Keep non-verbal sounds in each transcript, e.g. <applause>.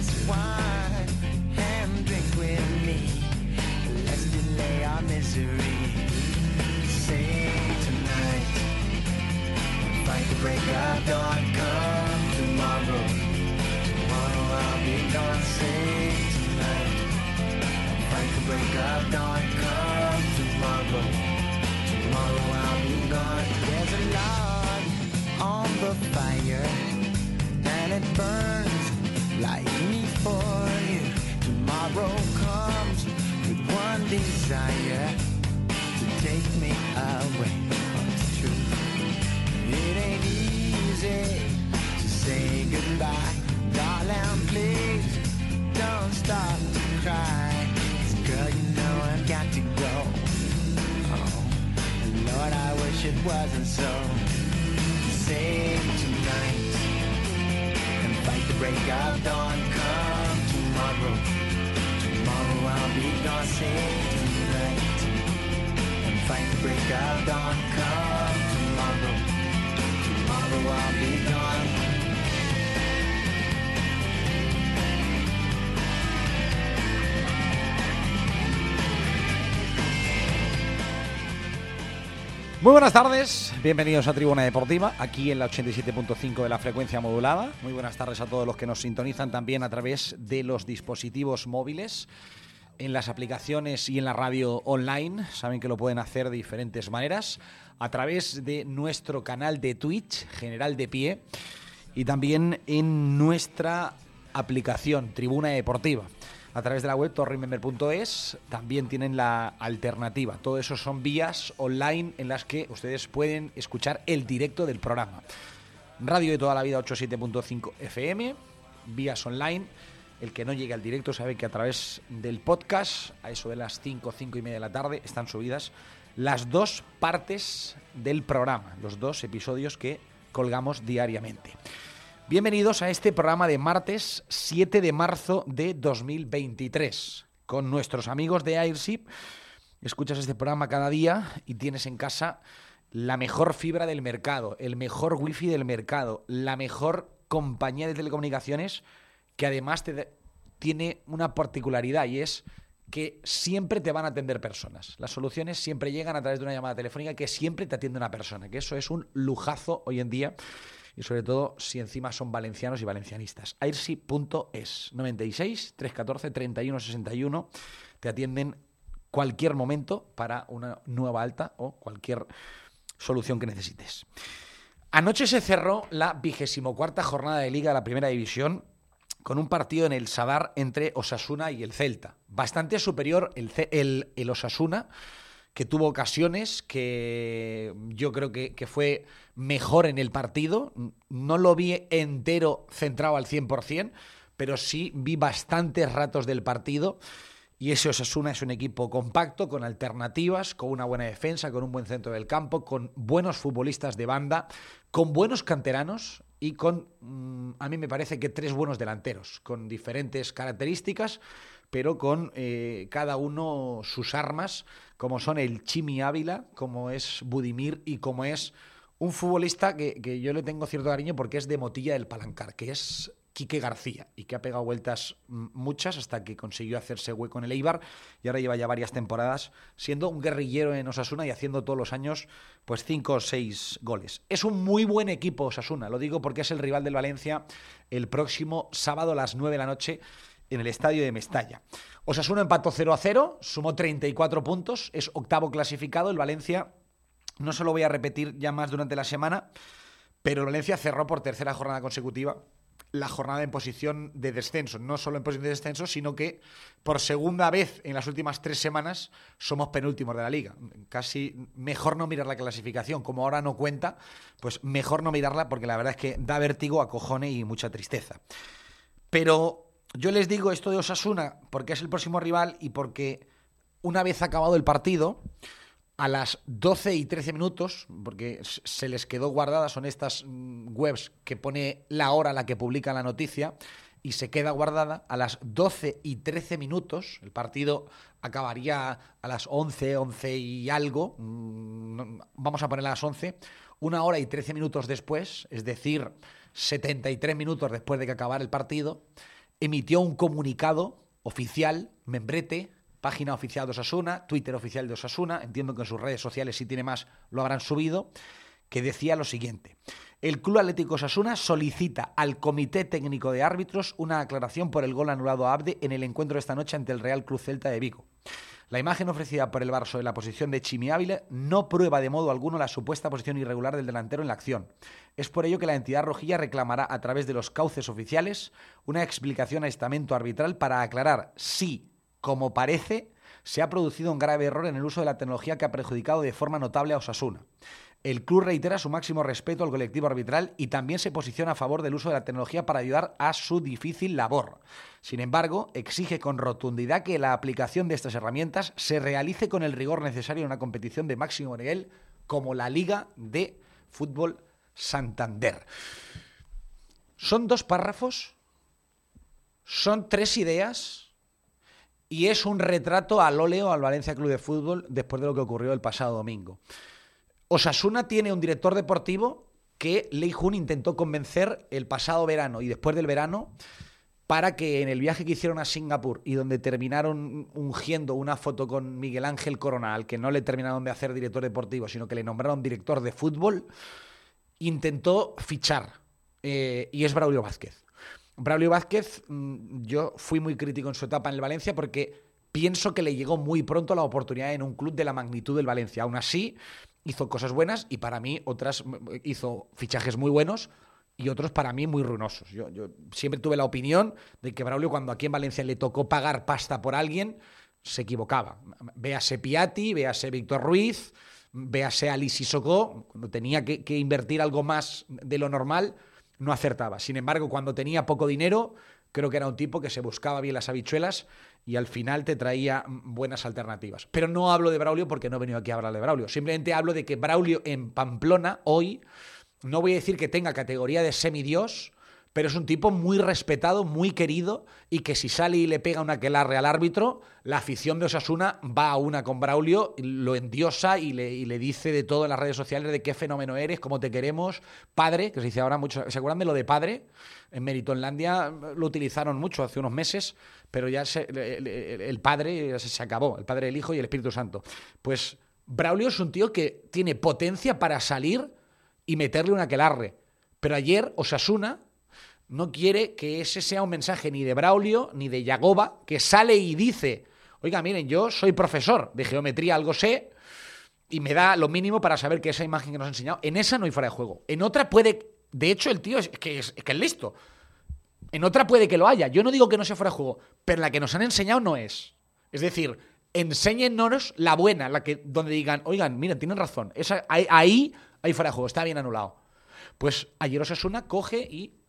this wine and drink with me. Let's delay our misery. Say tonight, fight break. Come tomorrow, tomorrow I'll be gone. Say tonight, fight break. Come tomorrow, tomorrow I'll be gone. There's a log on the fire, and it burns like for you. Tomorrow comes with one desire to take me away from the truth. It ain't easy to say goodbye, darling. Please don't stop to cry. girl, you know I've got to go. Oh, Lord, I wish it wasn't so. Save tonight break of dawn. Come tomorrow. Tomorrow I'll be. Save tonight and fight the break of dawn. Come tomorrow. Tomorrow I'll be gone. Muy buenas tardes, bienvenidos a Tribuna Deportiva, aquí en la 87.5 de la frecuencia modulada. Muy buenas tardes a todos los que nos sintonizan también a través de los dispositivos móviles, en las aplicaciones y en la radio online. Saben que lo pueden hacer de diferentes maneras, a través de nuestro canal de Twitch, General de Pie, y también en nuestra aplicación Tribuna Deportiva a través de la web torremember.es también tienen la alternativa. Todo eso son vías online en las que ustedes pueden escuchar el directo del programa. Radio de toda la vida 87.5 FM, vías online. El que no llegue al directo sabe que a través del podcast, a eso de las 5, 5 y media de la tarde, están subidas las dos partes del programa, los dos episodios que colgamos diariamente. Bienvenidos a este programa de martes 7 de marzo de 2023. Con nuestros amigos de Airship, escuchas este programa cada día y tienes en casa la mejor fibra del mercado, el mejor wifi del mercado, la mejor compañía de telecomunicaciones que además te tiene una particularidad y es que siempre te van a atender personas. Las soluciones siempre llegan a través de una llamada telefónica que siempre te atiende una persona, que eso es un lujazo hoy en día y sobre todo si encima son valencianos y valencianistas. airsi.es 96 314 31 61 te atienden cualquier momento para una nueva alta o cualquier solución que necesites. Anoche se cerró la vigésimo cuarta jornada de Liga de la Primera División con un partido en el Sadar entre Osasuna y el Celta. Bastante superior el, el, el Osasuna, que tuvo ocasiones, que yo creo que, que, fue mejor en el partido. No lo vi entero centrado al 100%, pero sí vi bastantes ratos del partido. Y ese Osasuna es un equipo compacto, con alternativas, con una buena defensa, con un buen centro del campo, con buenos futbolistas de banda, con buenos canteranos y con, mmm, a mí me parece que tres buenos delanteros, con diferentes características, pero con eh, cada uno sus armas, como son el Chimi Ávila, como es Budimir y como es un futbolista que, que yo le tengo cierto cariño porque es de Motilla del Palancar, que es Quique García y que ha pegado vueltas muchas hasta que consiguió hacerse hueco en el Eibar y ahora lleva ya varias temporadas siendo un guerrillero en Osasuna y haciendo todos los años pues cinco o seis goles. Es un muy buen equipo Osasuna, lo digo porque es el rival del Valencia el próximo sábado a las 9 de la noche en el estadio de Mestalla. Osasuna empató 0 a 0, sumó 34 puntos, es octavo clasificado, el Valencia no se lo voy a repetir ya más durante la semana, pero el Valencia cerró por tercera jornada consecutiva la jornada en posición de descenso. No solo en posición de descenso, sino que por segunda vez en las últimas tres semanas somos penúltimos de la liga. Casi mejor no mirar la clasificación. Como ahora no cuenta, pues mejor no mirarla porque la verdad es que da vértigo, acojone y mucha tristeza. Pero yo les digo esto de Osasuna porque es el próximo rival y porque una vez acabado el partido a las 12 y 13 minutos, porque se les quedó guardada, son estas mm, webs que pone la hora a la que publica la noticia, y se queda guardada a las 12 y 13 minutos. El partido acabaría a las 11, 11 y algo, mm, vamos a poner a las 11, una hora y 13 minutos después, es decir, 73 minutos después de que acabara el partido, emitió un comunicado oficial, membrete, página oficial de Osasuna, Twitter oficial de Osasuna, entiendo que en sus redes sociales, si tiene más, lo habrán subido, que decía lo siguiente. El Club Atlético Osasuna solicita al Comité Técnico de Árbitros una aclaración por el gol anulado a Abde en el encuentro de esta noche ante el Real Cruz Celta de Vigo. La imagen ofrecida por el Barça en la posición de Chimi Ávila no prueba de modo alguno la supuesta posición irregular del delantero en la acción. Es por ello que la entidad rojilla reclamará a través de los cauces oficiales una explicación a estamento arbitral para aclarar si como parece, se ha producido un grave error en el uso de la tecnología que ha perjudicado de forma notable a Osasuna. El club reitera su máximo respeto al colectivo arbitral y también se posiciona a favor del uso de la tecnología para ayudar a su difícil labor. Sin embargo, exige con rotundidad que la aplicación de estas herramientas se realice con el rigor necesario en una competición de máximo nivel como la Liga de Fútbol Santander. Son dos párrafos, son tres ideas y es un retrato al óleo al Valencia Club de Fútbol después de lo que ocurrió el pasado domingo. Osasuna tiene un director deportivo que Lei Jun intentó convencer el pasado verano y después del verano para que en el viaje que hicieron a Singapur y donde terminaron ungiendo una foto con Miguel Ángel Corona, al que no le terminaron de hacer director deportivo, sino que le nombraron director de fútbol, intentó fichar. Eh, y es Braulio Vázquez. Braulio Vázquez, mm, yo fui muy crítico en su etapa en el Valencia porque pienso que le llegó muy pronto la oportunidad en un club de la magnitud del Valencia. Aún así, hizo cosas buenas y para mí otras mm, hizo fichajes muy buenos y otros para mí muy ruinosos. Yo, siempre tuve la opinión de que Braulio cuando aquí en Valencia le tocó pagar pasta por alguien, se equivocaba. Véase Piatti, véase Víctor Ruiz, véase Alice Sissoko, cuando tenía que invertir algo más de lo normal, no acertaba. Sin embargo, cuando tenía poco dinero, creo que era un tipo que se buscaba bien las habichuelas y al final te traía buenas alternativas. Pero no hablo de Braulio porque no he venido aquí a hablar de Braulio. Simplemente hablo de que Braulio en Pamplona hoy, no voy a decir que tenga categoría de semidios, pero es un tipo muy respetado, muy querido y que si sale y le pega una aquelarre al árbitro, la afición de Osasuna va a una con Braulio, lo endiosa y le, dice de todo en las redes sociales de qué fenómeno eres, cómo te queremos, padre, que se dice ahora mucho, ¿se acuerdan de lo de padre? En Meritonlandia lo utilizaron mucho hace unos meses, pero ya el padre se acabó, el padre del hijo y el Espíritu Santo. Pues Braulio es un tío que tiene potencia para salir y meterle una aquelarre. Pero ayer Osasuna no quiere que ese sea un mensaje ni de Braulio ni de Yagoba, que sale y dice, oiga, miren, yo soy profesor de geometría, algo sé, y me da lo mínimo para saber que esa imagen que nos ha enseñado, en esa no hay fuera de juego. En otra puede, de hecho el tío es que es, que es listo. En otra puede que lo haya. Yo no digo que no sea fuera de juego, pero la que nos han enseñado no es. Es decir, enséñennos la buena, la que donde digan, oigan, miren, tienen razón, esa, ahí, ahí hay fuera de juego, está bien anulado. Pues ayer Osasuna coge y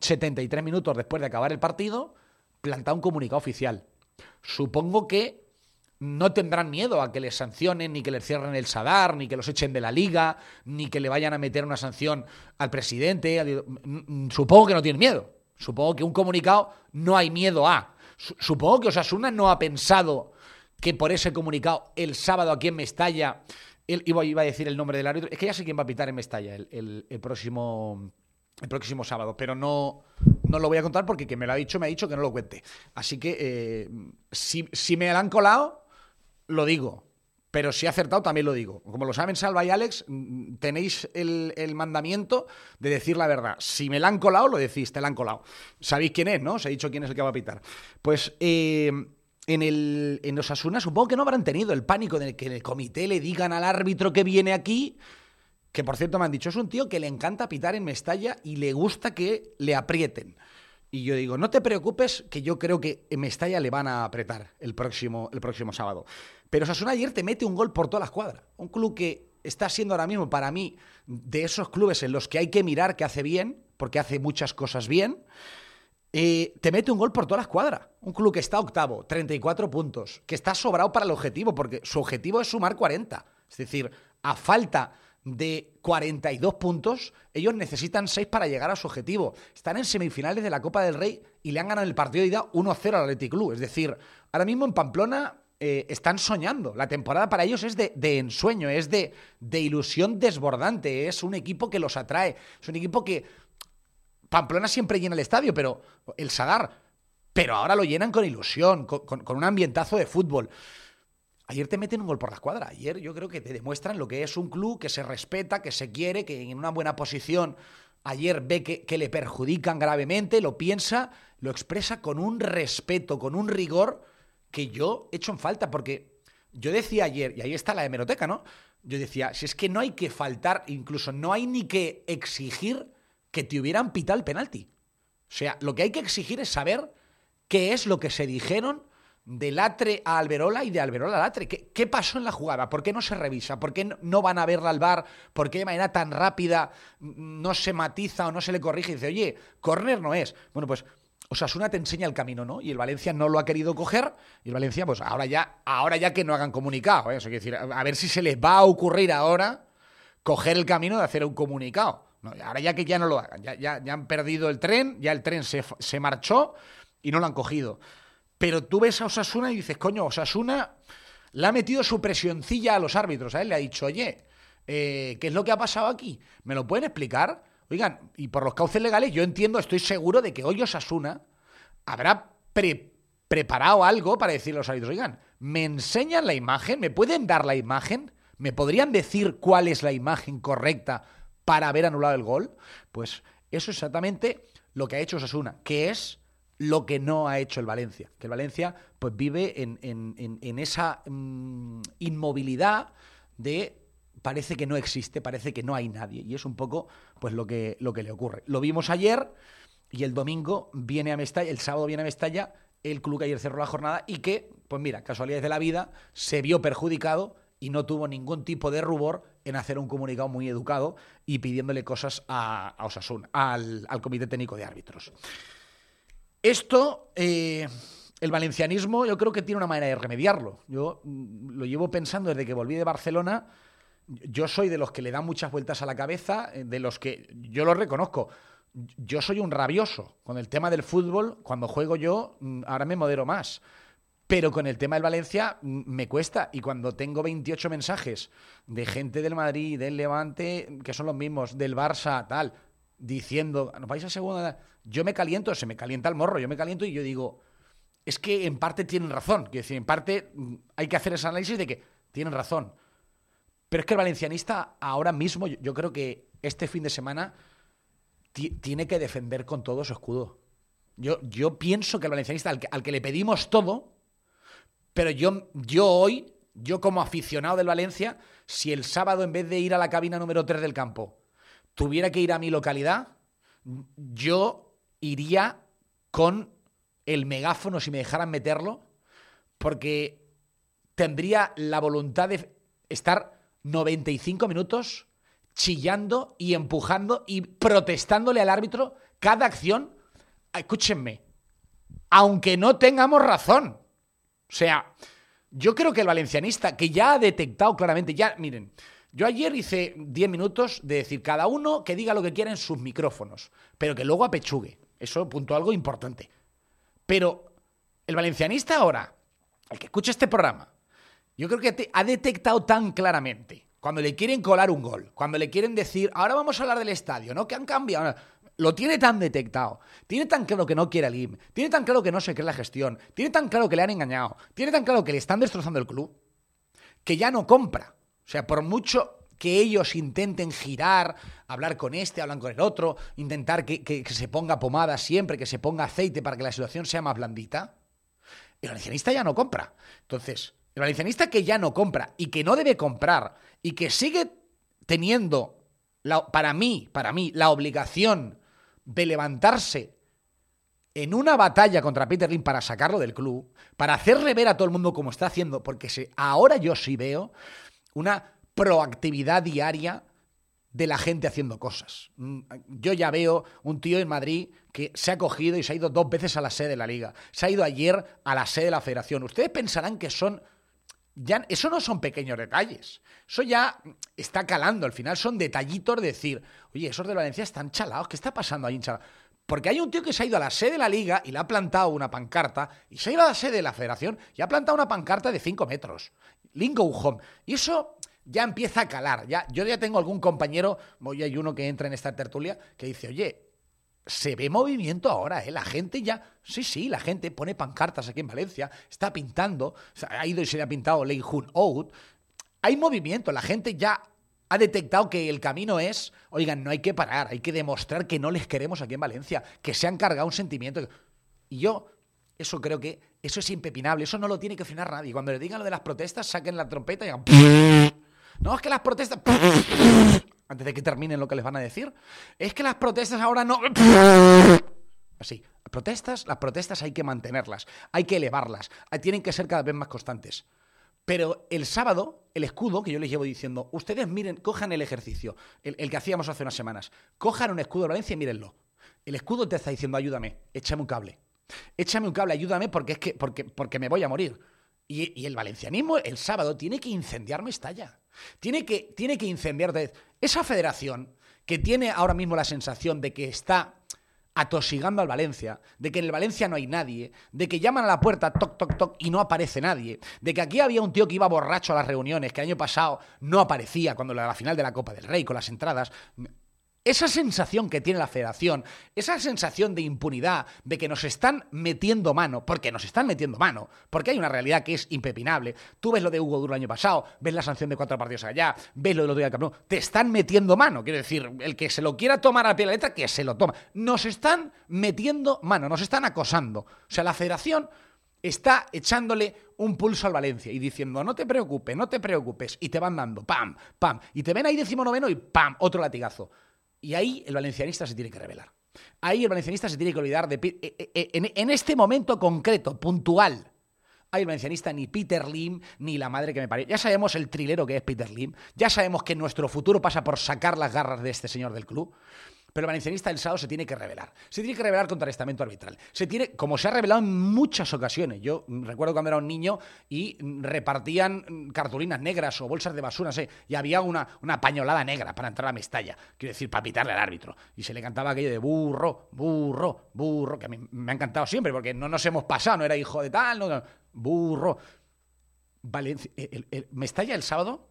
73 minutos después de acabar el partido, planta un comunicado oficial. Supongo que no tendrán miedo a que les sancionen, ni que les cierren el Sadar, ni que los echen de la liga, ni que le vayan a meter una sanción al presidente. Supongo que no tienen miedo. Supongo que un comunicado no hay miedo a. Supongo que Osasuna no ha pensado que por ese comunicado el sábado aquí en Mestalla, iba, a decir el nombre del árbitro, es que ya sé quién va a pitar en Mestalla el próximo el próximo sábado, pero no, no lo voy a contar porque quien me lo ha dicho me ha dicho que no lo cuente. Así que eh, si, si me la han colado, lo digo. Pero si he acertado, también lo digo. Como lo saben Salva y Alex, mm, tenéis el, el mandamiento de decir la verdad. Si me la han colado, lo decís, te la han colado. Sabéis quién es, ¿no? Os he dicho quién es el que va a pitar. Pues eh, en, el, en Osasuna supongo que no habrán tenido el pánico de que en el comité le digan al árbitro que viene aquí, que por cierto me han dicho, es un tío que le encanta pitar en Mestalla y le gusta que le aprieten. Y yo digo, no te preocupes, que yo creo que en Mestalla le van a apretar el próximo, el próximo sábado. Pero Osasuna ayer te mete un gol por toda la escuadra. Un club que está siendo ahora mismo para mí de esos clubes en los que hay que mirar que hace bien, porque hace muchas cosas bien. Eh, te mete un gol por toda la escuadra. Un club que está octavo, 34 puntos, que está sobrado para el objetivo, porque su objetivo es sumar 40. Es decir, a falta de 42 puntos, ellos necesitan 6 para llegar a su objetivo. Están en semifinales de la Copa del Rey y le han ganado el partido de ida 1-0 al Athletic Club. Es decir, ahora mismo en Pamplona eh, están soñando. La temporada para ellos es de, de ensueño, es de, de, ilusión desbordante. Es un equipo que los atrae. Es un equipo que. Pamplona siempre llena el estadio, pero. El Sadar. Pero ahora lo llenan con ilusión, con, con, con un ambientazo de fútbol. Ayer te meten un gol por la escuadra. Ayer yo creo que te demuestran lo que es un club que se respeta, que se quiere, que en una buena posición ayer ve que, que, le perjudican gravemente, lo piensa, lo expresa con un respeto, con un rigor que yo echo en falta, porque yo decía ayer, y ahí está la hemeroteca, ¿no? Yo decía, si es que no hay que faltar, incluso no hay ni que exigir que te hubieran pitado el penalti. O sea, lo que hay que exigir es saber qué es lo que se dijeron de Latre a Alberola y de Alberola a Latre. ¿Qué, ¿Qué, pasó en la jugada? ¿Por qué no se revisa? ¿Por qué no van a verla al bar? ¿Por qué de manera tan rápida no se matiza o no se le corrige y dice, oye, córner no es? Bueno, pues Osasuna te enseña el camino, ¿no? Y el Valencia no lo ha querido coger. Y el Valencia, pues ahora ya, ahora ya que no hagan comunicado. ¿eh? Eso quiere decir, a ver si se les va a ocurrir ahora coger el camino de hacer un comunicado. Ahora ya que ya no lo hagan. Ya, ya, ya han perdido el tren, ya el tren se, se marchó y no lo han cogido. Pero tú ves a Osasuna y dices, coño, Osasuna le ha metido su presioncilla a los árbitros. A él le ha dicho, oye, eh, ¿qué es lo que ha pasado aquí? ¿Me lo pueden explicar? Oigan, y por los cauces legales, yo entiendo, estoy seguro de que hoy Osasuna habrá pre preparado algo para decirle a los árbitros, oigan, ¿me enseñan la imagen? ¿Me pueden dar la imagen? ¿Me podrían decir cuál es la imagen correcta para haber anulado el gol? Pues eso es exactamente lo que ha hecho Osasuna, que es lo que no ha hecho el Valencia. Que el Valencia pues vive en, esa mmm, inmovilidad de parece que no existe, parece que no hay nadie. Y es un poco pues lo que, lo que le ocurre. Lo vimos ayer y el domingo viene a Mestalla, el sábado viene a Mestalla, el club que ayer cerró la jornada y que, pues mira, casualidades de la vida, se vio perjudicado y no tuvo ningún tipo de rubor en hacer un comunicado muy educado y pidiéndole cosas a, a Osasuna, al, al, Comité Técnico de Árbitros. Esto, eh, el valencianismo, yo creo que tiene una manera de remediarlo. Yo mm, lo llevo pensando desde que volví de Barcelona yo soy de los que le dan muchas vueltas a la cabeza, eh, de los que yo lo reconozco. Yo soy un rabioso con el tema del fútbol. Cuando juego yo, mm, ahora me modero más. Pero con el tema del Valencia mm, me cuesta. Y cuando tengo 28 mensajes de gente del Madrid, del Levante, que son los mismos, del Barça, tal, diciendo, ¿nos vais a segunda? Yo me caliento, se me calienta el morro, yo me caliento y yo digo, es que en parte tienen razón. Quiero decir, en parte mm, hay que hacer ese análisis de que tienen razón. Pero es que el valencianista ahora mismo, yo creo que este fin de semana tiene que defender con todo su escudo. Yo, yo pienso que el valencianista, al que, al que, le pedimos todo, pero yo, yo hoy, yo como aficionado del Valencia, si el sábado en vez de ir a la cabina número 3 del campo, tuviera que ir a mi localidad, yo iría con el megáfono si me dejaran meterlo, porque tendría la voluntad de estar 95 minutos chillando y empujando y protestándole al árbitro cada acción. Escúchenme, aunque no tengamos razón. O sea, yo creo que el valencianista, que ya ha detectado claramente, ya, miren, yo ayer hice 10 minutos de decir cada uno que diga lo que quiera en sus micrófonos, pero que luego apechugue. Eso punto algo importante. Pero el valencianista ahora, el que escucha este programa, yo creo que ha detectado tan claramente cuando le quieren colar un gol, cuando le quieren decir, ahora vamos a hablar del estadio, ¿no? Que han cambiado. lo tiene tan detectado, tiene tan claro que no quiere al IM, tiene tan claro que no se cree la gestión, tiene tan claro que le han engañado, tiene tan claro que le están destrozando el club, que ya no compra. O sea, por mucho que ellos intenten girar, hablar con este, hablan con el otro, intentar que, que- se ponga pomada siempre, que se ponga aceite para que la situación sea más blandita, el valencianista ya no compra. Entonces, el valencianista que ya no compra y que no debe comprar y que sigue teniendo, la- para mí, para mí, la obligación de levantarse en una batalla contra Peter Lim para sacarlo del club, para hacerle ver a todo el mundo cómo está haciendo, porque se- ahora yo sí veo una proactividad diaria de la gente haciendo cosas. Mm, Yo ya veo un tío en Madrid que se ha cogido y se ha ido dos veces a la sede de la liga. Se ha ido ayer a la sede de la federación. Ustedes pensarán que son... Ya, eso no son pequeños detalles. Eso ya está calando. Al final son detallitos de decir, oye, esos de Valencia están chalados. ¿Qué está pasando ahí en? Porque hay un tío que se ha ido a la sede de la liga y le ha plantado una pancarta, y se ha ido a la sede de la federación y ha plantado una pancarta de 5 metros. Lingo home. Y eso ya empieza a calar. Ya, yo ya tengo algún compañero, hoy hay uno que entra en esta tertulia, que dice, oye, se ve movimiento ahora, ¿eh? La gente ya. Sí, sí, la gente pone pancartas aquí en Valencia, está pintando, ha ido y se le ha pintado Lei Hun Out. Hay movimiento, la gente ya ha detectado que el camino es, oigan, no hay que parar, hay que demostrar que no les queremos aquí en Valencia, que se han cargado un sentimiento. Y yo, eso creo que, eso es impepinable, eso no lo tiene que frenar nadie. Cuando le digan lo de las protestas, saquen la trompeta y digan. <laughs> No, es que las protestas. <laughs> Antes de que terminen lo que les van a decir. Es que las protestas ahora no. <laughs> Así. Protestas, las protestas hay que mantenerlas, hay que elevarlas, tienen que ser cada vez más constantes. Pero el sábado, el escudo, que yo les llevo diciendo, ustedes miren, cojan el ejercicio, el, el que hacíamos hace unas semanas, cojan un escudo de Valencia y mírenlo. El escudo te está diciendo, ayúdame, échame un cable. Échame un cable, ayúdame porque es que, porque, porque me voy a morir. Y, y el valencianismo el sábado tiene que incendiar Mestalla. Tiene que, tiene que incendiar. Esa federación que tiene ahora mismo la sensación de que está atosigando al Valencia, de que en el Valencia no hay nadie, de que llaman a la puerta, toc, toc, toc, y no aparece nadie, de que aquí había un tío que iba borracho a las reuniones, que el año pasado no aparecía cuando la final de la Copa del Rey con las entradas. Esa sensación que tiene la federación, esa sensación de impunidad, de que nos están metiendo mano, porque nos están metiendo mano, porque hay una realidad que es impepinable. Tú ves lo de Hugo Duro el año pasado, ves la sanción de cuatro partidos allá, ves lo de los días del Camp Nou, te están metiendo mano. Quiero decir, el que se lo quiera tomar a pie de la letra, que se lo toma. Nos están metiendo mano, nos están acosando. O sea, la federación está echándole un pulso al Valencia y diciendo, no te preocupes, no te preocupes, y te van dando, pam, pam, y te ven ahí decimonoveno y pam, otro latigazo. Y ahí el valencianista se tiene que revelar. Ahí el valencianista se tiene que olvidar de... Eh, eh, En, en este momento concreto, puntual, hay el valencianista ni Peter Lim ni la madre que me parió. Ya sabemos el trilero que es Peter Lim. Ya sabemos que nuestro futuro pasa por sacar las garras de este señor del club. Pero el valencianista el sábado se tiene que revelar. Se tiene que revelar contra el estamento arbitral. Se tiene, como se ha revelado en muchas ocasiones. Yo recuerdo cuando era un niño y repartían cartulinas negras o bolsas de basura, no y había una, una pañolada negra para entrar a Mestalla. Quiero decir, para pitarle al árbitro. Y se le cantaba aquello de burro, burro, burro, que a mí me ha encantado siempre, porque no nos hemos pasado, no era hijo de tal, no, no, burro. Valencia, el- el- Mestalla el sábado,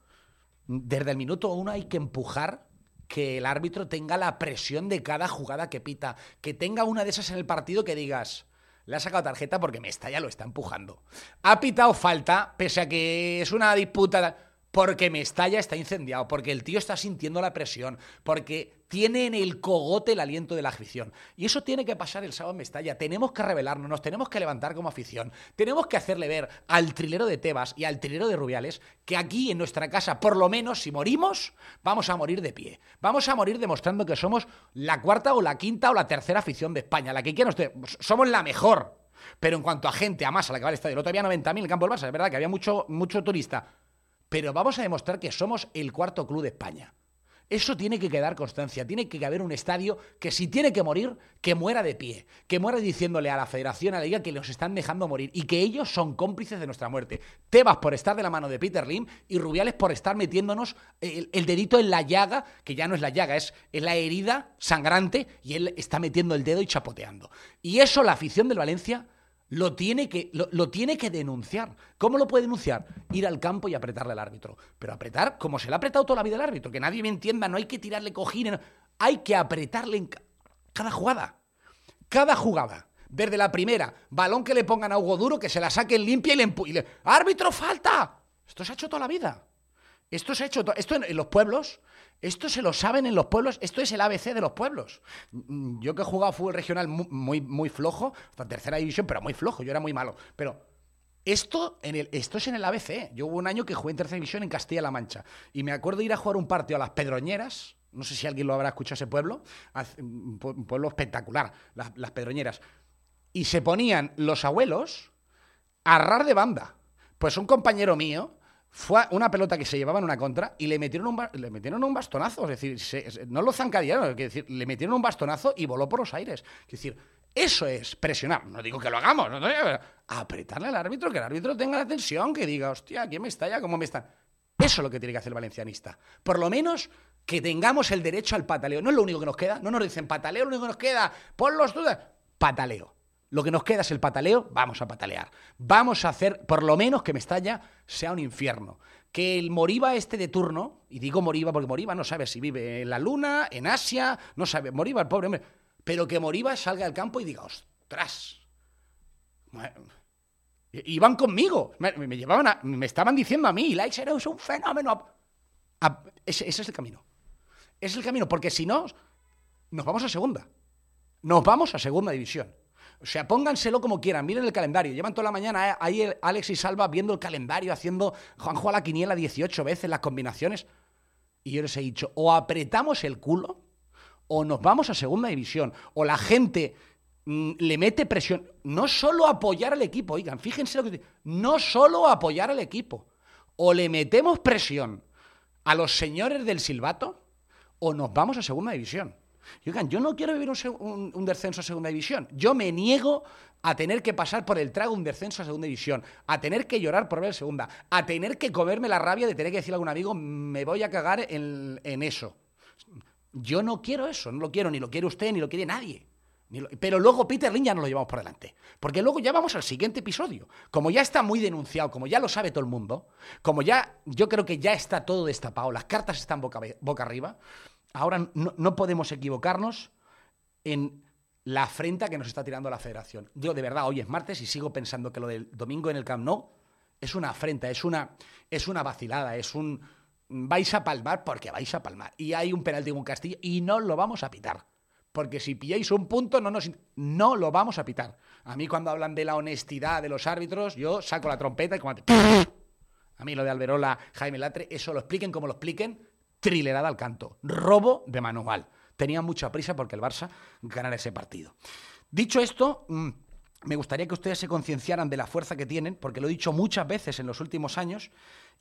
desde el minuto uno hay que empujar que el árbitro tenga la presión de cada jugada que pita, que tenga una de esas en el partido que digas, le ha sacado tarjeta porque Mestalla lo está empujando. Ha pitado falta, pese a que es una disputa, porque Mestalla está incendiado, porque el tío está sintiendo la presión, porque tiene en el cogote el aliento de la afición. Y eso tiene que pasar el sábado en Mestalla. Tenemos que revelarnos, nos tenemos que levantar como afición. Tenemos que hacerle ver al trilero de Tebas y al trilero de Rubiales que aquí en nuestra casa, por lo menos, si morimos, vamos a morir de pie. Vamos a morir demostrando que somos la cuarta o la quinta o la tercera afición de España. La que quiera usted. Somos la mejor. Pero en cuanto a gente, a masa, la que va al estadio, el otro había 90.000 en el campo del Barça, es verdad que había mucho, mucho turista. Pero vamos a demostrar que somos el cuarto club de España. Eso tiene que quedar constancia. Tiene que haber un estadio que si tiene que morir, que muera de pie. Que muera diciéndole a la federación, a la liga, que los están dejando morir. Y que ellos son cómplices de nuestra muerte. Tebas por estar de la mano de Peter Lim y Rubiales por estar metiéndonos el, el dedito en la llaga, que ya no es la llaga, es, es la herida sangrante. Y él está metiendo el dedo y chapoteando. Y eso la afición del Valencia lo tiene, que, lo, tiene que denunciar. ¿Cómo lo puede denunciar? Ir al campo y apretarle al árbitro. Pero apretar como se le ha apretado toda la vida al árbitro. Que nadie me entienda, no hay que tirarle cojines. Hay que apretarle en... Cada jugada. Cada jugada. Desde la primera, balón que le pongan a Hugo Duro, que se la saquen limpia y le empujen. ¡Árbitro, falta! Esto se ha hecho toda la vida. Esto se ha hecho. Esto en, los pueblos. Esto se lo saben en los pueblos. Esto es el ABC de los pueblos. Mm, yo que he jugado fútbol regional muy, muy, flojo, hasta tercera división, pero muy flojo. Yo era muy malo. Pero esto, en el, esto es en el ABC. Yo hubo un año que jugué en tercera división en Castilla-La Mancha. Y me acuerdo de ir a jugar un partido a las Pedroñeras. No sé si alguien lo habrá escuchado ese pueblo. Un pueblo espectacular, las, Pedroñeras. Y se ponían los abuelos a rar de banda. Pues un compañero mío fue una pelota que se llevaba en una contra y le metieron un, le metieron un bastonazo. Es decir, no lo zancadieron, es decir, le metieron un bastonazo y voló por los aires. Es decir, eso es presionar. No digo que lo hagamos, no, apretarle al árbitro, que el árbitro tenga la tensión, que diga, hostia, ¿quién me está ya? ¿Cómo me están? Eso es lo que tiene que hacer el valencianista. Por lo menos que tengamos el derecho al pataleo. No es lo único que nos queda. No nos dicen pataleo, lo único que nos queda. Pon los dudas. Pataleo. Lo que nos queda es el pataleo, vamos a patalear. Vamos a hacer, por lo menos que Mestalla sea un infierno. Que el Moriba este de turno, y digo Moriba porque Moriba no sabe si vive en la Luna, en Asia, no sabe, Moriba, el pobre hombre, pero que Moriba salga al campo y diga, ostras. Iban conmigo, me, llevaban me estaban diciendo a mí, Likes es un fenómeno. ese es el camino. Ese es el camino, porque si no, nos vamos a segunda. Nos vamos a segunda división. O sea, pónganselo como quieran, miren el calendario. Llevan toda la mañana eh, ahí Alex y Salva viendo el calendario, haciendo Juanjo a la quiniela 18 veces las combinaciones. Y yo les he dicho, o apretamos el culo, o nos vamos a segunda división, o la gente mm, le mete presión. No solo apoyar al equipo, oigan, fíjense lo que no solo apoyar al equipo, o le metemos presión a los señores del silbato, o nos vamos a segunda división yo no quiero vivir un, descenso a segunda división. Yo me niego a tener que pasar por el trago un descenso a segunda división, a tener que llorar por ver segunda, a tener que comerme la rabia de tener que decirle a algún amigo, me voy a cagar en, eso. Yo no quiero eso, no lo quiero, ni lo quiere usted, ni lo quiere nadie. pero luego Peter Lynn ya no lo llevamos por delante. Porque luego ya vamos al siguiente episodio. Como ya está muy denunciado, como ya lo sabe todo el mundo, como ya yo creo que ya está todo destapado, las cartas están boca arriba, ahora no, podemos equivocarnos en la afrenta que nos está tirando la federación. Yo, de verdad, hoy es martes y sigo pensando que lo del domingo en el Camp Nou es una afrenta, es una, es una vacilada, es un... Vais a palmar porque vais a palmar. Y hay un penalti en un Castillo y no lo vamos a pitar. Porque si pilláis un punto, no, nos, no lo vamos a pitar. A mí cuando hablan de la honestidad de los árbitros, yo saco la trompeta y como... A mí lo de Alberola, Jaime Latre, eso lo expliquen como lo expliquen, trilerada al canto. Robo de manual. Tenía mucha prisa porque el Barça ganara ese partido. Dicho esto, mm, me gustaría que ustedes se concienciaran de la fuerza que tienen, porque lo he dicho muchas veces en los últimos años,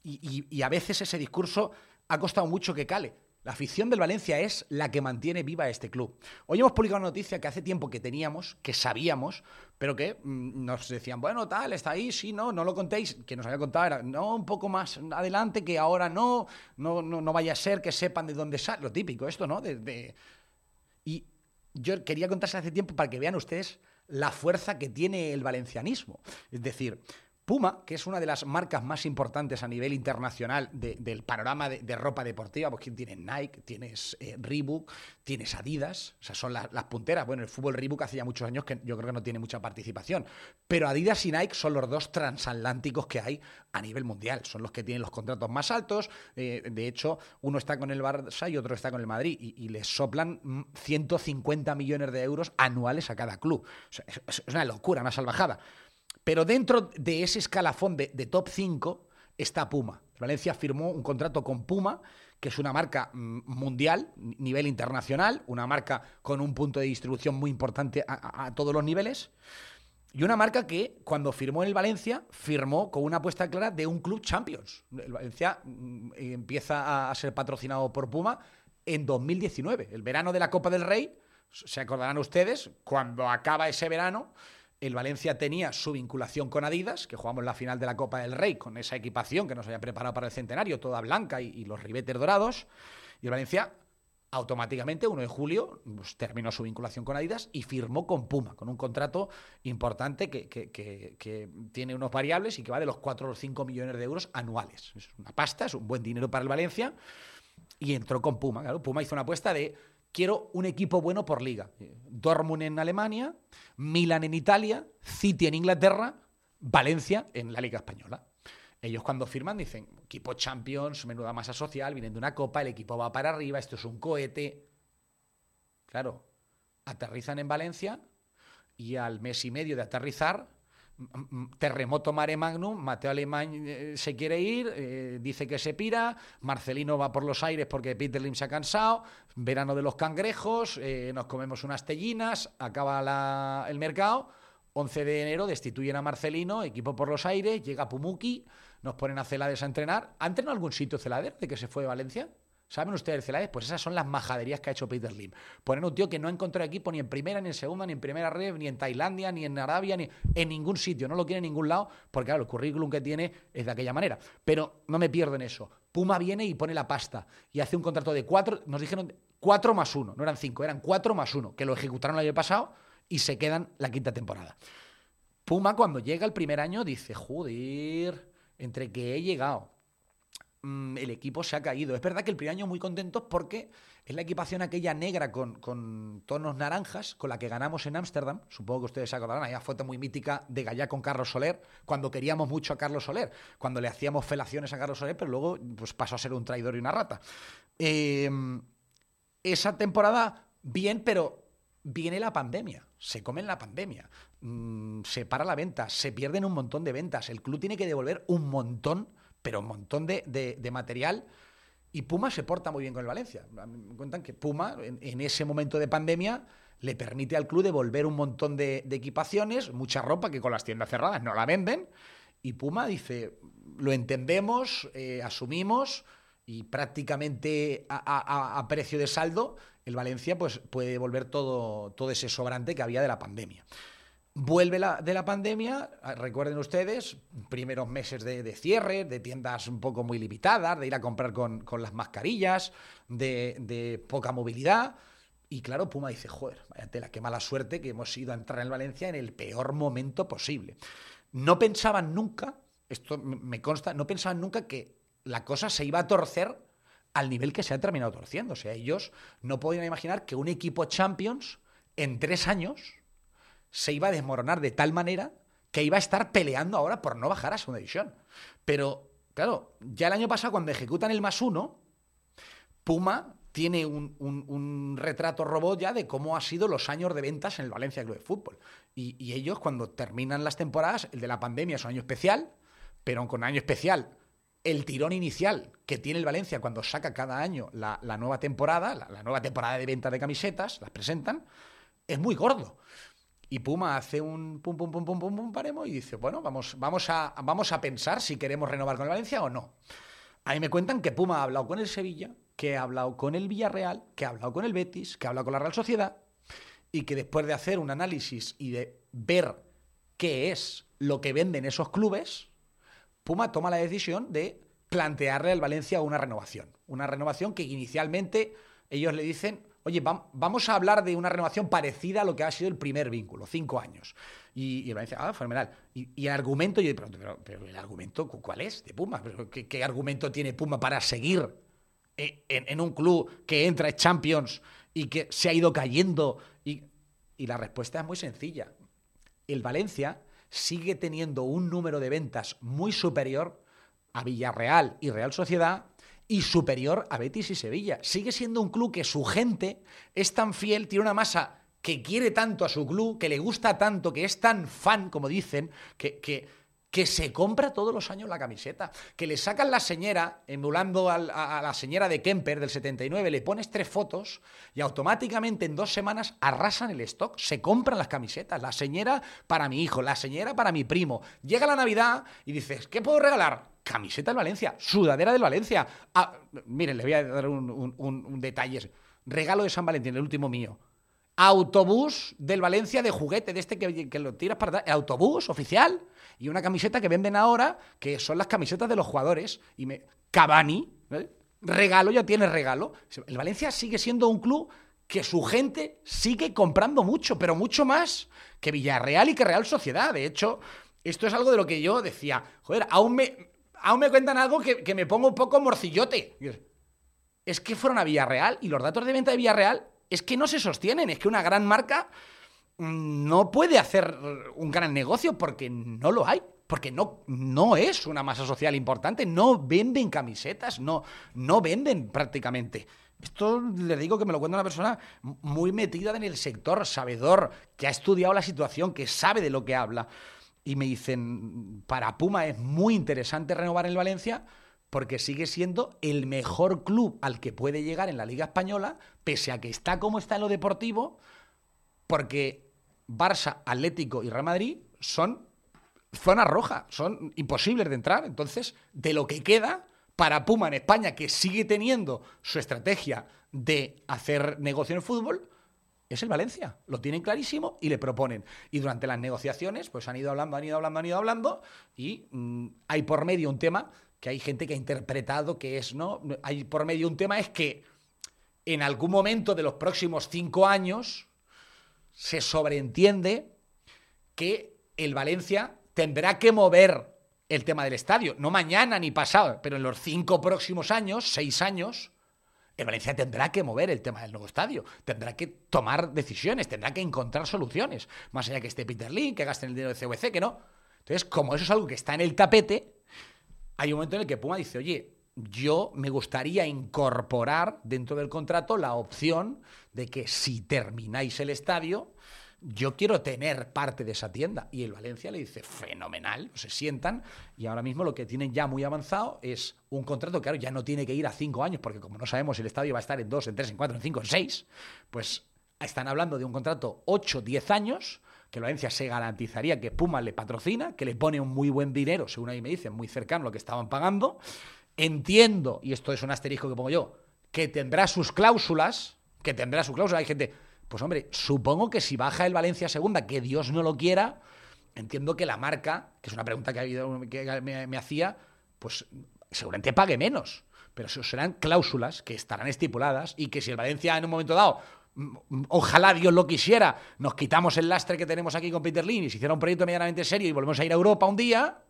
y a veces ese discurso ha costado mucho que cale. La afición del Valencia es la que mantiene viva este club. Hoy hemos publicado una noticia que hace tiempo que teníamos, que sabíamos, pero que mm, nos decían, bueno, tal, está ahí, sí, no, no lo contéis, que nos había contado era, no, un poco más adelante, que ahora no, no, no, vaya a ser que sepan de dónde sale, lo típico, esto, ¿no? Y yo quería contarse hace tiempo para que vean ustedes la fuerza que tiene el valencianismo. Es decir, Puma, que es una de las marcas más importantes a nivel internacional del panorama de, ropa deportiva, porque tienes Nike, tienes eh, Reebok, tienes Adidas, o sea, son las punteras. Bueno, el fútbol Reebok hace ya muchos años que yo creo que no tiene mucha participación, pero Adidas y Nike son los dos transatlánticos que hay a nivel mundial, son los que tienen los contratos más altos. Eh, de hecho, uno está con el Barça y otro está con el Madrid, y, les soplan 150 mm, millones de euros anuales a cada club. es una locura, una salvajada. Pero dentro de ese escalafón de, top 5 está Puma. Valencia firmó un contrato con Puma, que es una marca mm, mundial, nivel internacional, una marca con un punto de distribución muy importante a, todos los niveles. Y una marca que, cuando firmó en el Valencia, firmó con una apuesta clara de un club Champions. El Valencia mm, empieza a ser patrocinado por Puma en 2019, el verano de la Copa del Rey. Se acordarán ustedes, cuando acaba ese verano, el Valencia tenía su vinculación con Adidas, que jugamos la final de la Copa del Rey con esa equipación que nos había preparado para el centenario, toda blanca y, los ribetes dorados. Y el Valencia automáticamente, 1 de julio, pues, terminó su vinculación con Adidas y firmó con Puma, con un contrato importante que, tiene unos variables y que va de los 4 o 5 millones de euros anuales. Es una pasta, es un buen dinero para el Valencia y entró con Puma. Claro, Puma hizo una apuesta de quiero un equipo bueno por liga. Dortmund en Alemania, Milan en Italia, City en Inglaterra, Valencia en la Liga Española. Ellos cuando firman dicen, equipo Champions, menuda masa social, vienen de una copa, el equipo va para arriba, esto es un cohete. Claro, aterrizan en Valencia y al mes y medio de aterrizar, terremoto mare magnum, Mateo Alemán eh, se quiere ir, eh, dice que se pira, Marcelino va por los aires porque Peter Lim se ha cansado, verano de los cangrejos, eh, nos comemos unas tellinas, acaba el mercado, 11 de enero destituyen a Marcelino, equipo por los aires, llega Pumuki, nos ponen a Celades a entrenar. ¿Ha entrenado algún sitio Celades de que se fue Valencia? ¿Saben ustedes, Celades? Pues esas son las majaderías que ha hecho Peter Lim. Poner un tío que no encontró equipo ni en primera, ni en segunda, ni en primera red, ni en Tailandia, ni en Arabia, ni en ningún sitio. No lo quiere en ningún lado, porque claro, el currículum que tiene es de aquella manera. Pero no me pierdo en eso. Puma viene y pone la pasta y hace un contrato de cuatro, nos dijeron cuatro más uno, no eran cinco, eran cuatro más uno, que lo ejecutaron el año pasado y se quedan la quinta temporada. Puma cuando llega el primer año dice, joder, entre que he llegado, Mm, el equipo se ha caído. Es verdad que el primer año muy contentos porque es la equipación aquella negra con, tonos naranjas con la que ganamos en Ámsterdam. Supongo que ustedes se acordarán, hay una foto muy mítica de Gallá con Carlos Soler, cuando queríamos mucho a Carlos Soler, cuando le hacíamos felaciones a Carlos Soler, pero luego pues, pasó a ser un traidor y una rata. Em, esa temporada, bien, pero viene la pandemia, se comen la pandemia, mm, se para la venta, se pierden un montón de ventas, el club tiene que devolver un montón pero un montón de, material. Y Puma se porta muy bien con el Valencia. Me cuentan que Puma, en, ese momento de pandemia, le permite al club devolver un montón de, equipaciones, mucha ropa que con las tiendas cerradas no la venden. Y Puma dice, lo entendemos, eh, asumimos y prácticamente a, precio de saldo, el Valencia pues, puede devolver todo, todo ese sobrante que había de la pandemia. Vuelve de la pandemia, ah, recuerden ustedes, primeros meses de, cierre, de tiendas un poco muy limitadas, de ir a comprar con, las mascarillas, de, poca movilidad. Y claro, Puma dice, joder, vaya tela, qué mala suerte que hemos ido a entrar en Valencia en el peor momento posible. No pensaban nunca, esto me consta, no pensaban nunca que la cosa se iba a torcer al nivel que se ha terminado torciendo. O sea, ellos no podían imaginar que un equipo Champions en tres años se iba a desmoronar de tal manera que iba a estar peleando ahora por no bajar a segunda división. Pero, claro, ya el año pasado cuando ejecutan el más uno, Puma tiene un, retrato robot ya de cómo ha sido los años de ventas en el Valencia Club de Fútbol. Y, ellos, cuando terminan las temporadas, el de la pandemia es un año especial, pero con año especial, el tirón inicial que tiene el Valencia cuando saca cada año la, nueva temporada, la, la, nueva temporada de venta de camisetas, las presentan, es muy gordo. Y Puma hace un pum, pum, pum, pum, pum, pum, paremos y dice, bueno, vamos, vamos, a, vamos a pensar si queremos renovar con el Valencia o no. Ahí me cuentan que Puma ha hablado con el Sevilla, que ha hablado con el Villarreal, que ha hablado con el Betis, que ha hablado con la Real Sociedad y que después de hacer un análisis y de ver qué es lo que venden esos clubes, Puma toma la decisión de plantearle al Valencia una renovación. Una renovación que inicialmente ellos le dicen, oye, vamos a hablar de una renovación parecida a lo que ha sido el primer vínculo, cinco años. Y, y me dice, ah, fenomenal. Y, el argumento, yo pero, pero, el argumento, ¿cuál es de Puma? ¿Qué, argumento tiene Puma para seguir en, un club que entra en Champions y que se ha ido cayendo? Y, y la respuesta es muy sencilla. El Valencia sigue teniendo un número de ventas muy superior a Villarreal y Real Sociedad y superior a Betis y Sevilla. Sigue siendo un club que su gente es tan fiel, tiene una masa que quiere tanto a su club, que le gusta tanto, que es tan fan, como dicen, que, que, que se compra todos los años la camiseta, que le sacan la señora, emulando a, la señora de Kemper del 79, le pones tres fotos y automáticamente en dos semanas arrasan el stock, se compran las camisetas, la señora para mi hijo, la señora para mi primo. Llega la Navidad y dices, ¿qué puedo regalar? camiseta del Valencia, sudadera del Valencia. Ah, miren, le voy a dar un, detalle. Regalo de San Valentín, el último mío. Autobús del Valencia de juguete, de este que, lo tiras para atrás. Autobús oficial. Y una camiseta que venden ahora, que son las camisetas de los jugadores. Y me. Cavani, regalo, ya tiene regalo. El Valencia sigue siendo un club que su gente sigue comprando mucho, pero mucho más que Villarreal y que Real Sociedad. De hecho, esto es algo de lo que yo decía, joder, aún me, aún me cuentan algo que, que me pongo un poco morcillote. Es que fueron a Villarreal y los datos de venta de Villarreal es que no se sostienen, es que una gran marca mm, no puede hacer un gran negocio porque no lo hay porque no, no es una masa social importante, no venden camisetas, no, no venden prácticamente. Esto le digo que me lo cuenta una persona muy metida en el sector, sabedor, que ha estudiado la situación, que sabe de lo que habla. Y me dicen, para Puma es muy interesante renovar el Valencia porque sigue siendo el mejor club al que puede llegar en la Liga Española, pese a que está como está en lo deportivo, porque Barça, Atlético y Real Madrid son zona roja, son imposibles de entrar. Entonces, de lo que queda para Puma en España, que sigue teniendo su estrategia de hacer negocio en el fútbol, es el Valencia. Lo tienen clarísimo y le proponen. Y durante las negociaciones, pues han ido hablando, han ido hablando, han ido hablando, y mm, hay por medio un tema que hay gente que ha interpretado que es, ¿no? Hay por medio un tema es que en algún momento de los próximos cinco años se sobreentiende que el Valencia tendrá que mover el tema del estadio. No mañana ni pasado, pero en los cinco próximos años, seis años, el Valencia tendrá que mover el tema del nuevo estadio. Tendrá que tomar decisiones, tendrá que encontrar soluciones. Más allá que esté Peter Lee, que gasten el dinero de CVC, que no. Entonces, como eso es algo que está en el tapete, hay un momento en el que Puma dice, oye, yo me gustaría incorporar dentro del contrato la opción de que si termináis el estadio, yo quiero tener parte de esa tienda. Y el Valencia le dice, fenomenal, se sientan y ahora mismo lo que tienen ya muy avanzado es un contrato, claro, ya no tiene que ir a cinco años, porque como no sabemos si el estadio va a estar en dos, en tres, en cuatro, en cinco, en seis, pues están hablando de un contrato ocho, diez años, que Valencia se garantizaría que Puma le patrocina, que le pone un muy buen dinero, según ahí me dicen, muy cercano a lo que estaban pagando. Entiendo, y esto es un asterisco que pongo yo, que tendrá sus cláusulas, que tendrá su cláusula. Hay gente, pues hombre, supongo que si baja el Valencia segunda, que Dios no lo quiera, entiendo que la marca, que es una pregunta que, que me, hacía, pues seguramente pague menos. Pero serán cláusulas que estarán estipuladas y que si el Valencia en un momento dado, ojalá Dios lo quisiera, nos quitamos el lastre que tenemos aquí con Peter Lin y se hiciera un proyecto medianamente serio y volvemos a ir a Europa un día,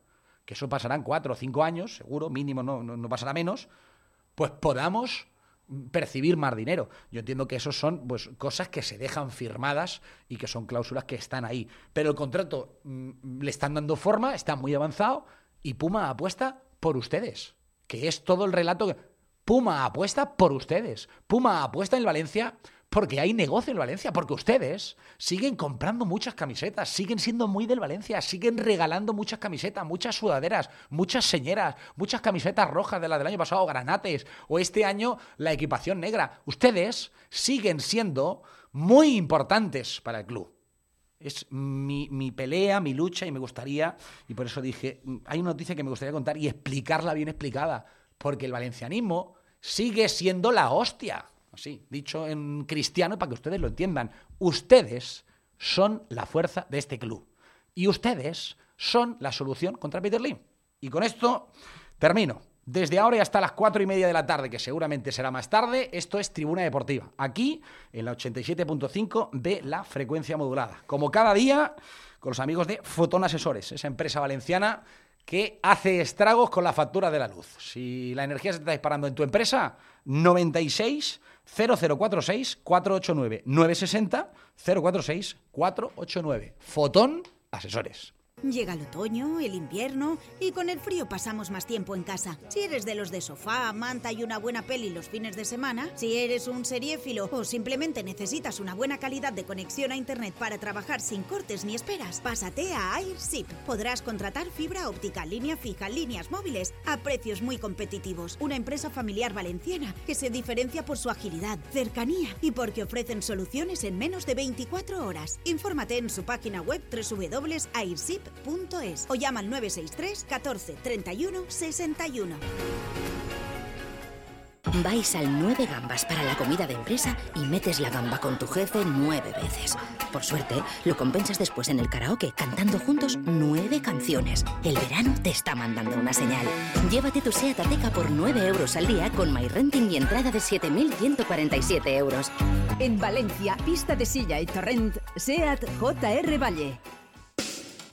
que eso pasarán cuatro o cinco años, seguro, mínimo no, no pasará menos, pues podamos percibir más dinero. Yo entiendo que eso son pues, cosas que se dejan firmadas y que son cláusulas que están ahí. Pero el contrato mm, le están dando forma, está muy avanzado y Puma apuesta por ustedes, que es todo el relato. Puma apuesta por ustedes. Puma apuesta en Valencia porque hay negocio en Valencia, porque ustedes siguen comprando muchas camisetas, siguen siendo muy del Valencia, siguen regalando muchas camisetas, muchas sudaderas, muchas señeras, muchas camisetas rojas de la del año pasado, granates, o este año la equipación negra. Ustedes siguen siendo muy importantes para el club. Es mi, mi, pelea, mi lucha y me gustaría, y por eso dije, hay una noticia que me gustaría contar y explicarla bien explicada, porque el valencianismo sigue siendo la hostia así, dicho en cristiano para que ustedes lo entiendan. Ustedes son la fuerza de este club. Y ustedes son la solución contra Peter Lee. Y con esto termino. Desde ahora y hasta las cuatro y media de la tarde, que seguramente será más tarde, esto es Tribuna Deportiva, aquí en la 87.5 de la frecuencia modulada. Como cada día, con los amigos de Fotón Asesores, esa empresa valenciana que hace estragos con la factura de la luz. Si la energía se está disparando en tu empresa, 96 0046 489 960 046 489. Fotón Asesores. Llega el otoño, el invierno y con el frío pasamos más tiempo en casa. Si eres de los de sofá, manta y una buena peli los fines de semana, si eres un seriéfilo o simplemente necesitas una buena calidad de conexión a internet para trabajar sin cortes ni esperas, pásate a AirShip. Podrás contratar fibra óptica, línea fija, líneas móviles a precios muy competitivos. Una empresa familiar valenciana que se diferencia por su agilidad, cercanía y porque ofrecen soluciones en menos de 24 horas. Infórmate en su página web o llama al 963 14 31 61. Vais al 9 gambas para la comida de empresa y metes la gamba con tu jefe nueve veces. Por suerte, lo compensas después en el karaoke cantando juntos nueve canciones. El verano te está mandando una señal. Llévate tu SEAT Ateca por 9 euros al día con MyRenting y entrada de 7.147 euros. En Valencia, pista de silla y torrent, SEAT JR Valle.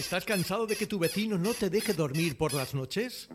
¿Estás cansado de que tu vecino no te deje dormir por las noches?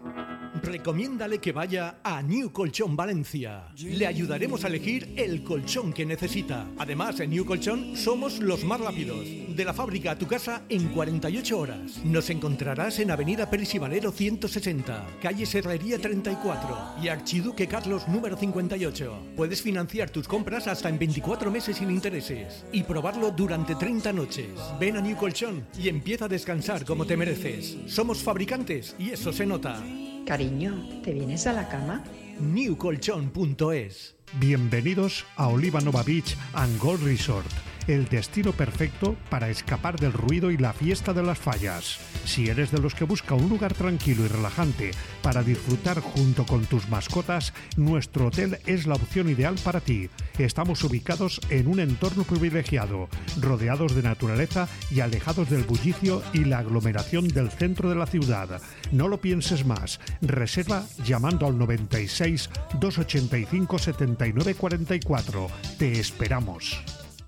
Recomiéndale que vaya a New Colchón Valencia. Le ayudaremos a elegir el colchón que necesita. Además, en New Colchón somos los más rápidos. De la fábrica a tu casa en 48 horas. Nos encontrarás en Avenida Pérez y Valero 160, calle Serrería 34 y Archiduque Carlos número 58. Puedes financiar tus compras hasta en 24 meses sin intereses y probarlo durante 30 noches. Ven a New Colchón y empieza a descansar como te mereces. Somos fabricantes y eso se nota. Cariño, ¿te vienes a la cama? newcolchón.es Bienvenidos a Oliva Nova Beach and Gold Resort, el destino perfecto para escapar del ruido y la fiesta de las fallas. Si eres de los que busca un lugar tranquilo y relajante para disfrutar junto con tus mascotas, nuestro hotel es la opción ideal para ti. Estamos ubicados en un entorno privilegiado, rodeados de naturaleza y alejados del bullicio y la aglomeración del centro de la ciudad. No lo pienses más. Reserva llamando al 96 285 79 44. Te esperamos.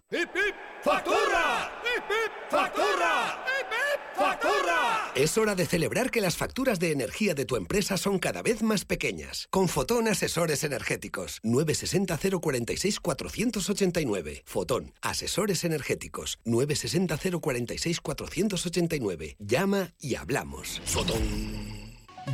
¡Hip, hip! ¡Factura! ¡Hip, hip! ¡Factura! ¡Hip, hip! ¡Factura! Es hora de celebrar que las facturas de energía de tu empresa son cada vez más pequeñas. Con Fotón Asesores Energéticos. 960 046 489. Fotón Asesores Energéticos. 960 046 489. Llama y hablamos. Fotón.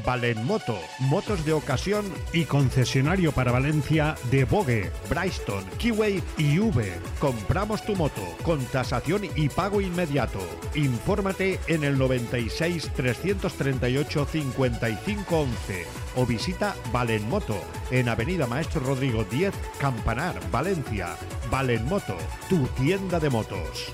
Valenmoto, motos de ocasión y concesionario para Valencia de Bogue, Bryston, Kiway y V. Compramos tu moto con tasación y pago inmediato. Infórmate en el 96 338 55 11 o visita Valenmoto en Avenida Maestro Rodrigo 10, Campanar, Valencia. Valenmoto, tu tienda de motos.